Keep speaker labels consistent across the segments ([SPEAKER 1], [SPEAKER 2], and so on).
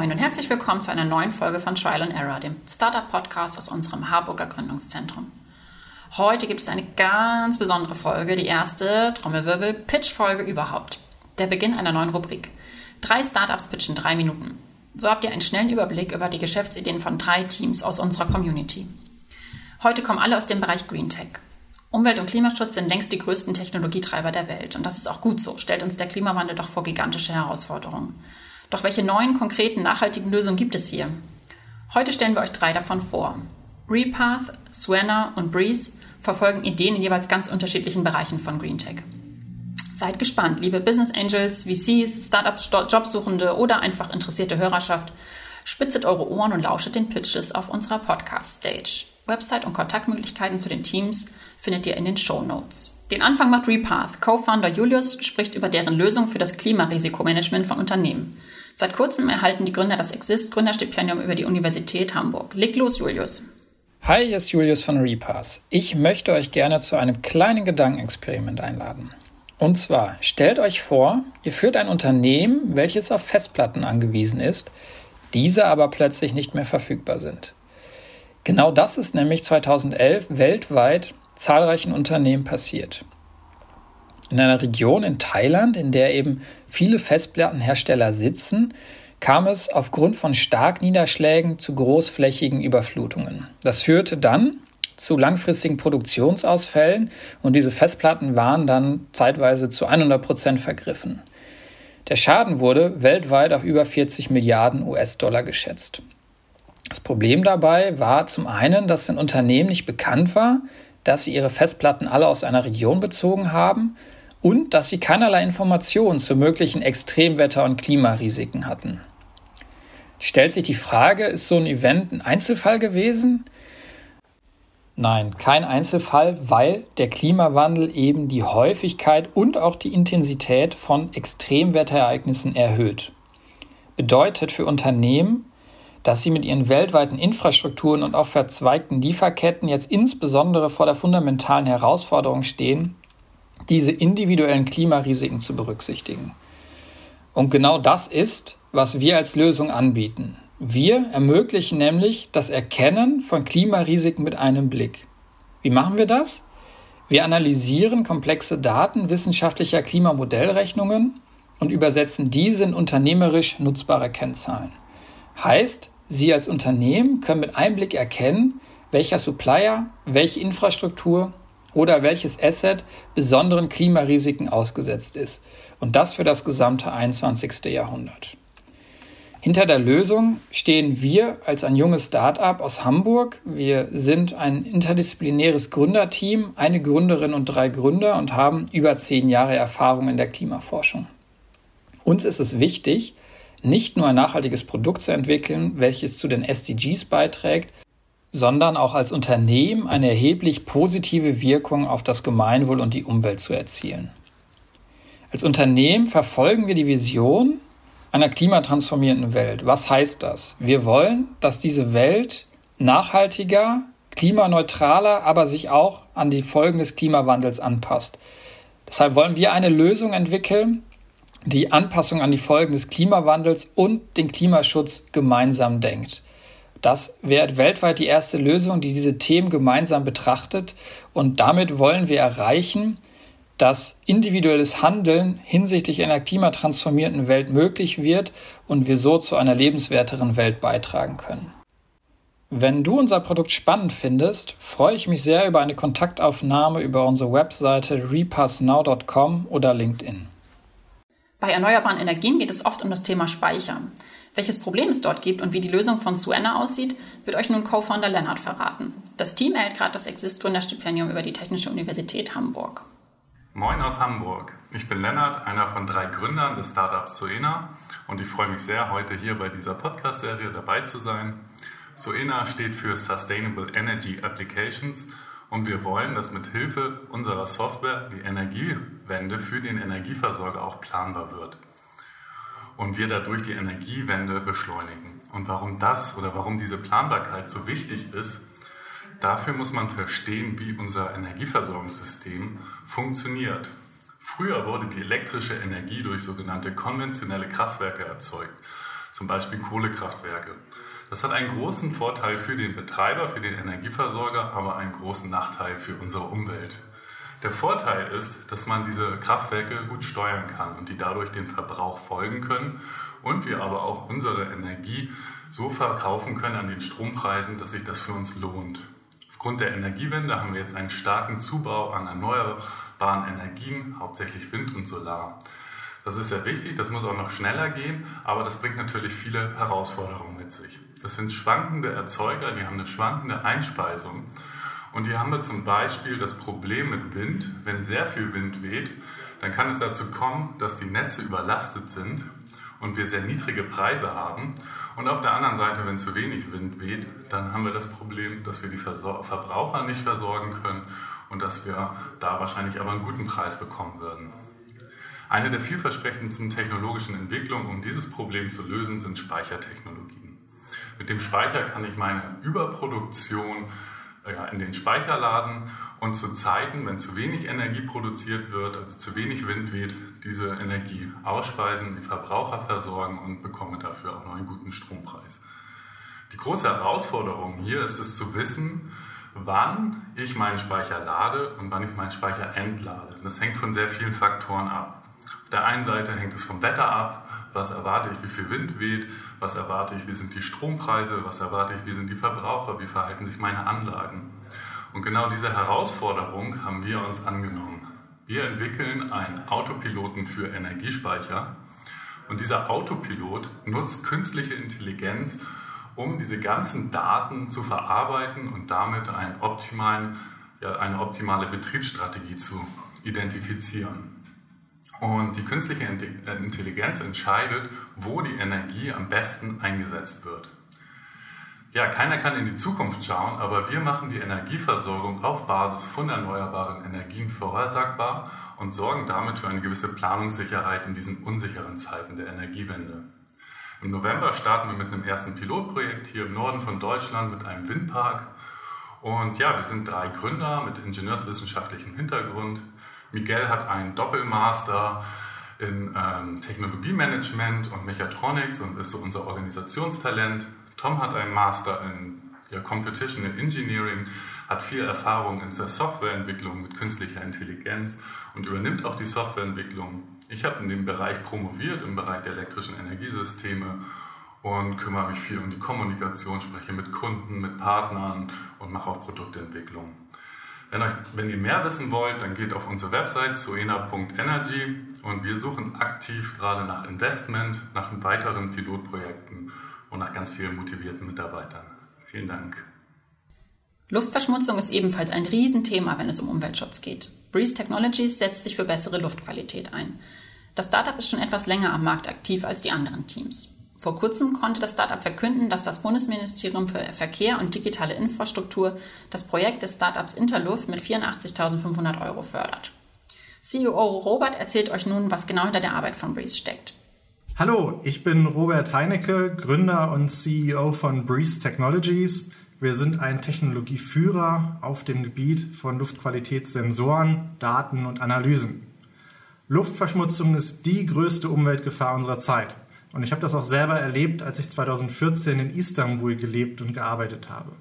[SPEAKER 1] Moin und herzlich willkommen zu einer neuen Folge von Trial and Error, dem Startup-Podcast aus unserem Harburger Gründungszentrum. Heute gibt es eine ganz besondere Folge, die erste Trommelwirbel Pitch-Folge überhaupt. Der Beginn einer neuen Rubrik. Drei Startups pitchen drei Minuten. So habt ihr einen schnellen Überblick über die Geschäftsideen von drei Teams aus unserer Community. Heute kommen alle aus dem Bereich Green Tech. Umwelt- und Klimaschutz sind längst die größten Technologietreiber der Welt. Und das ist auch gut so, stellt uns der Klimawandel doch vor gigantische Herausforderungen. Doch welche neuen, konkreten, nachhaltigen Lösungen gibt es hier? Heute stellen wir euch drei davon vor. Repath, Swanner und Breeze verfolgen Ideen in jeweils ganz unterschiedlichen Bereichen von GreenTech. Seid gespannt, liebe Business Angels, VCs, Startups, Jobsuchende oder einfach interessierte Hörerschaft. Spitzet eure Ohren und lauschet den Pitches auf unserer Podcast-Stage. Website und Kontaktmöglichkeiten zu den Teams findet ihr in den Show Notes. Den Anfang macht Repath. Co-Founder Julius spricht über deren Lösung für das Klimarisikomanagement von Unternehmen. Seit kurzem erhalten die Gründer das Exist Gründerstipendium über die Universität Hamburg. Leg los, Julius.
[SPEAKER 2] Hi, hier ist Julius von Repath. Ich möchte euch gerne zu einem kleinen Gedankenexperiment einladen. Und zwar, stellt euch vor, ihr führt ein Unternehmen, welches auf Festplatten angewiesen ist, diese aber plötzlich nicht mehr verfügbar sind. Genau das ist nämlich 2011 weltweit zahlreichen Unternehmen passiert. In einer Region in Thailand, in der eben viele Festplattenhersteller sitzen, kam es aufgrund von Starkniederschlägen zu großflächigen Überflutungen. Das führte dann zu langfristigen Produktionsausfällen und diese Festplatten waren dann zeitweise zu 100 Prozent vergriffen. Der Schaden wurde weltweit auf über 40 Milliarden US-Dollar geschätzt. Das Problem dabei war zum einen, dass den Unternehmen nicht bekannt war, dass sie ihre Festplatten alle aus einer Region bezogen haben und dass sie keinerlei Informationen zu möglichen Extremwetter- und Klimarisiken hatten. Stellt sich die Frage, ist so ein Event ein Einzelfall gewesen? Nein, kein Einzelfall, weil der Klimawandel eben die Häufigkeit und auch die Intensität von Extremwetterereignissen erhöht. Bedeutet für Unternehmen, dass sie mit ihren weltweiten Infrastrukturen und auch verzweigten Lieferketten jetzt insbesondere vor der fundamentalen Herausforderung stehen, diese individuellen Klimarisiken zu berücksichtigen. Und genau das ist, was wir als Lösung anbieten. Wir ermöglichen nämlich das Erkennen von Klimarisiken mit einem Blick. Wie machen wir das? Wir analysieren komplexe Daten wissenschaftlicher Klimamodellrechnungen und übersetzen diese in unternehmerisch nutzbare Kennzahlen. Heißt, Sie als Unternehmen können mit einem Blick erkennen, welcher Supplier, welche Infrastruktur oder welches Asset besonderen Klimarisiken ausgesetzt ist. Und das für das gesamte 21. Jahrhundert. Hinter der Lösung stehen wir als ein junges Start-up aus Hamburg. Wir sind ein interdisziplinäres Gründerteam, eine Gründerin und drei Gründer und haben über zehn Jahre Erfahrung in der Klimaforschung. Uns ist es wichtig, nicht nur ein nachhaltiges Produkt zu entwickeln, welches zu den SDGs beiträgt, sondern auch als Unternehmen eine erheblich positive Wirkung auf das Gemeinwohl und die Umwelt zu erzielen. Als Unternehmen verfolgen wir die Vision einer klimatransformierenden Welt. Was heißt das? Wir wollen, dass diese Welt nachhaltiger, klimaneutraler, aber sich auch an die Folgen des Klimawandels anpasst. Deshalb wollen wir eine Lösung entwickeln, die Anpassung an die Folgen des Klimawandels und den Klimaschutz gemeinsam denkt. Das wäre weltweit die erste Lösung, die diese Themen gemeinsam betrachtet. Und damit wollen wir erreichen, dass individuelles Handeln hinsichtlich einer klimatransformierten Welt möglich wird und wir so zu einer lebenswerteren Welt beitragen können. Wenn du unser Produkt spannend findest, freue ich mich sehr über eine Kontaktaufnahme über unsere Webseite repassnow.com oder LinkedIn.
[SPEAKER 1] Bei erneuerbaren Energien geht es oft um das Thema Speicher. Welches Problem es dort gibt und wie die Lösung von Suena aussieht, wird euch nun Co-Founder Lennart verraten. Das Team erhält gerade das Exist-Gründerstipendium über die Technische Universität Hamburg.
[SPEAKER 3] Moin aus Hamburg. Ich bin Lennart, einer von drei Gründern des Startups Suena und ich freue mich sehr, heute hier bei dieser Podcast-Serie dabei zu sein. Suena steht für Sustainable Energy Applications und wir wollen, dass mit Hilfe unserer Software die Energiewende für den Energieversorger auch planbar wird. Und wir dadurch die Energiewende beschleunigen. Und warum das oder warum diese Planbarkeit so wichtig ist, dafür muss man verstehen, wie unser Energieversorgungssystem funktioniert. Früher wurde die elektrische Energie durch sogenannte konventionelle Kraftwerke erzeugt. zum Beispiel Kohlekraftwerke. Das hat einen großen Vorteil für den Betreiber, für den Energieversorger, aber einen großen Nachteil für unsere Umwelt. Der Vorteil ist, dass man diese Kraftwerke gut steuern kann und die dadurch dem Verbrauch folgen können und wir aber auch unsere Energie so verkaufen können an den Strompreisen, dass sich das für uns lohnt. Aufgrund der Energiewende haben wir jetzt einen starken Zubau an erneuerbaren Energien, hauptsächlich Wind und Solar. Das ist sehr wichtig, das muss auch noch schneller gehen, aber das bringt natürlich viele Herausforderungen mit sich. Das sind schwankende Erzeuger, die haben eine schwankende Einspeisung. Und hier haben wir zum Beispiel das Problem mit Wind. Wenn sehr viel Wind weht, dann kann es dazu kommen, dass die Netze überlastet sind und wir sehr niedrige Preise haben. Und auf der anderen Seite, wenn zu wenig Wind weht, dann haben wir das Problem, dass wir die Verbraucher nicht versorgen können und dass wir da wahrscheinlich aber einen guten Preis bekommen würden. Eine der vielversprechendsten technologischen Entwicklungen, um dieses Problem zu lösen, sind Speichertechnologien. Mit dem Speicher kann ich meine Überproduktion in den Speicher laden und zu Zeiten, wenn zu wenig Energie produziert wird, also zu wenig Wind weht, diese Energie ausspeisen, die Verbraucher versorgen und bekomme dafür auch noch einen guten Strompreis. Die große Herausforderung hier ist es zu wissen, wann ich meinen Speicher lade und wann ich meinen Speicher entlade. Das hängt von sehr vielen Faktoren ab. Auf der einen Seite hängt es vom Wetter ab, was erwarte ich, wie viel Wind weht, was erwarte ich, wie sind die Strompreise, was erwarte ich, wie sind die Verbraucher, wie verhalten sich meine Anlagen. Und genau diese Herausforderung haben wir uns angenommen. Wir entwickeln einen Autopiloten für Energiespeicher und dieser Autopilot nutzt künstliche Intelligenz, um diese ganzen Daten zu verarbeiten und damit einen optimalen, ja, eine optimale Betriebsstrategie zu identifizieren. Und die künstliche Intelligenz entscheidet, wo die Energie am besten eingesetzt wird. Ja, keiner kann in die Zukunft schauen, aber wir machen die Energieversorgung auf Basis von erneuerbaren Energien vorhersagbar und sorgen damit für eine gewisse Planungssicherheit in diesen unsicheren Zeiten der Energiewende. Im November starten wir mit einem ersten Pilotprojekt hier im Norden von Deutschland mit einem Windpark. Und ja, wir sind drei Gründer mit ingenieurswissenschaftlichem Hintergrund. Miguel hat einen Doppelmaster in ähm, Technologiemanagement und Mechatronics und ist so unser Organisationstalent. Tom hat einen Master in ja, Computational Engineering, hat viel Erfahrung in der Softwareentwicklung mit künstlicher Intelligenz und übernimmt auch die Softwareentwicklung. Ich habe in dem Bereich promoviert, im Bereich der elektrischen Energiesysteme und kümmere mich viel um die Kommunikation, spreche mit Kunden, mit Partnern und mache auch Produktentwicklung. Wenn, euch, wenn ihr mehr wissen wollt, dann geht auf unsere Website soena.energy und wir suchen aktiv gerade nach Investment, nach weiteren Pilotprojekten und nach ganz vielen motivierten Mitarbeitern. Vielen Dank.
[SPEAKER 1] Luftverschmutzung ist ebenfalls ein Riesenthema, wenn es um Umweltschutz geht. Breeze Technologies setzt sich für bessere Luftqualität ein. Das Startup ist schon etwas länger am Markt aktiv als die anderen Teams. Vor kurzem konnte das Startup verkünden, dass das Bundesministerium für Verkehr und digitale Infrastruktur das Projekt des Startups Interluft mit 84.500 Euro fördert. CEO Robert erzählt euch nun, was genau hinter der Arbeit von Breeze steckt.
[SPEAKER 4] Hallo, ich bin Robert Heinecke, Gründer und CEO von Breeze Technologies. Wir sind ein Technologieführer auf dem Gebiet von Luftqualitätssensoren, Daten und Analysen. Luftverschmutzung ist die größte Umweltgefahr unserer Zeit. Und ich habe das auch selber erlebt, als ich 2014 in Istanbul gelebt und gearbeitet habe.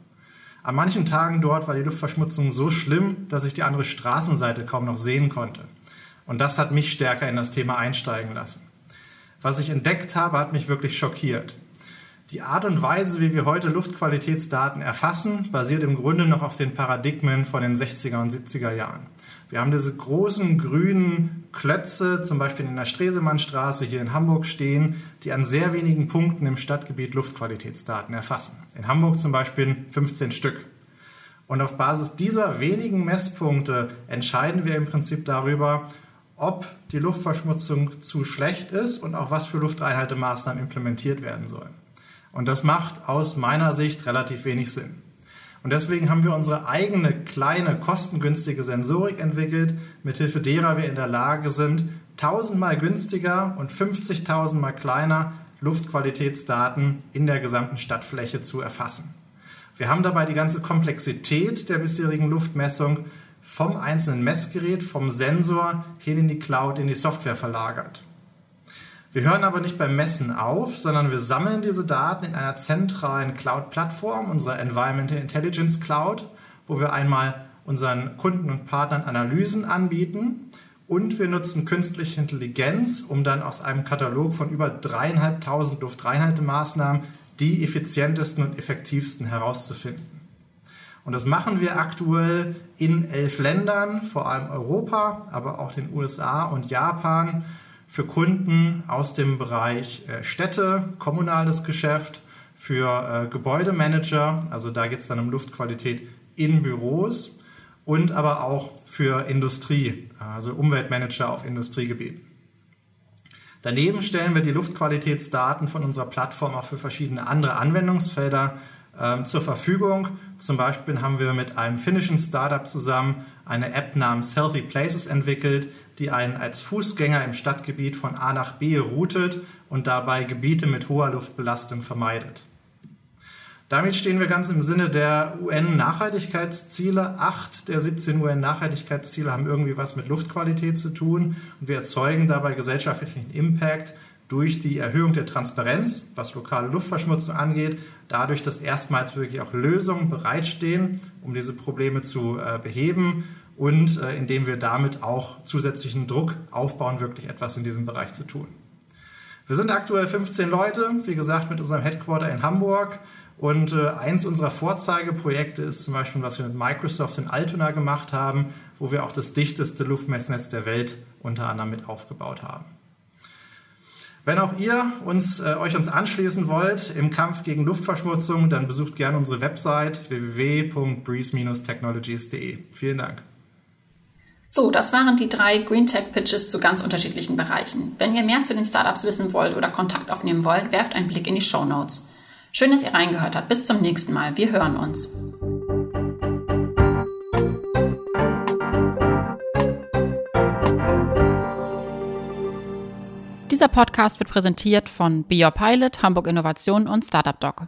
[SPEAKER 4] An manchen Tagen dort war die Luftverschmutzung so schlimm, dass ich die andere Straßenseite kaum noch sehen konnte. Und das hat mich stärker in das Thema einsteigen lassen. Was ich entdeckt habe, hat mich wirklich schockiert. Die Art und Weise, wie wir heute Luftqualitätsdaten erfassen, basiert im Grunde noch auf den Paradigmen von den 60er und 70er Jahren. Wir haben diese großen grünen Klötze, zum Beispiel in der Stresemannstraße hier in Hamburg stehen, die an sehr wenigen Punkten im Stadtgebiet Luftqualitätsdaten erfassen. In Hamburg zum Beispiel 15 Stück. Und auf Basis dieser wenigen Messpunkte entscheiden wir im Prinzip darüber, ob die Luftverschmutzung zu schlecht ist und auch was für Luftreinhaltemaßnahmen implementiert werden sollen. Und das macht aus meiner Sicht relativ wenig Sinn. Und deswegen haben wir unsere eigene kleine, kostengünstige Sensorik entwickelt, mithilfe derer wir in der Lage sind, tausendmal günstiger und 50.000 mal kleiner Luftqualitätsdaten in der gesamten Stadtfläche zu erfassen. Wir haben dabei die ganze Komplexität der bisherigen Luftmessung vom einzelnen Messgerät, vom Sensor hin in die Cloud, in die Software verlagert. Wir hören aber nicht beim Messen auf, sondern wir sammeln diese Daten in einer zentralen Cloud-Plattform, unserer Environmental Intelligence Cloud, wo wir einmal unseren Kunden und Partnern Analysen anbieten und wir nutzen künstliche Intelligenz, um dann aus einem Katalog von über dreieinhalbtausend Luftreinhaltemaßnahmen die effizientesten und effektivsten herauszufinden. Und das machen wir aktuell in elf Ländern, vor allem Europa, aber auch den USA und Japan für Kunden aus dem Bereich äh, Städte, kommunales Geschäft, für äh, Gebäudemanager, also da geht es dann um Luftqualität in Büros und aber auch für Industrie, also Umweltmanager auf Industriegebieten. Daneben stellen wir die Luftqualitätsdaten von unserer Plattform auch für verschiedene andere Anwendungsfelder ähm, zur Verfügung. Zum Beispiel haben wir mit einem finnischen Startup zusammen eine App namens Healthy Places entwickelt, die einen als Fußgänger im Stadtgebiet von A nach B routet und dabei Gebiete mit hoher Luftbelastung vermeidet. Damit stehen wir ganz im Sinne der UN-Nachhaltigkeitsziele. Acht der 17 UN-Nachhaltigkeitsziele haben irgendwie was mit Luftqualität zu tun und wir erzeugen dabei gesellschaftlichen Impact durch die Erhöhung der Transparenz, was lokale Luftverschmutzung angeht, dadurch, dass erstmals wirklich auch Lösungen bereitstehen, um diese Probleme zu äh, beheben und äh, indem wir damit auch zusätzlichen Druck aufbauen, wirklich etwas in diesem Bereich zu tun. Wir sind aktuell 15 Leute, wie gesagt, mit unserem Headquarter in Hamburg. Und äh, eins unserer Vorzeigeprojekte ist zum Beispiel, was wir mit Microsoft in Altona gemacht haben, wo wir auch das dichteste Luftmessnetz der Welt unter anderem mit aufgebaut haben. Wenn auch ihr uns, äh, euch uns anschließen wollt im Kampf gegen Luftverschmutzung, dann besucht gerne unsere Website www.breeze-technologies.de. Vielen Dank.
[SPEAKER 1] So, das waren die drei Green Tech Pitches zu ganz unterschiedlichen Bereichen. Wenn ihr mehr zu den Startups wissen wollt oder Kontakt aufnehmen wollt, werft einen Blick in die Show Notes. Schön, dass ihr reingehört habt. Bis zum nächsten Mal. Wir hören uns. Dieser Podcast wird präsentiert von Be Your Pilot, Hamburg Innovation und Startup Doc.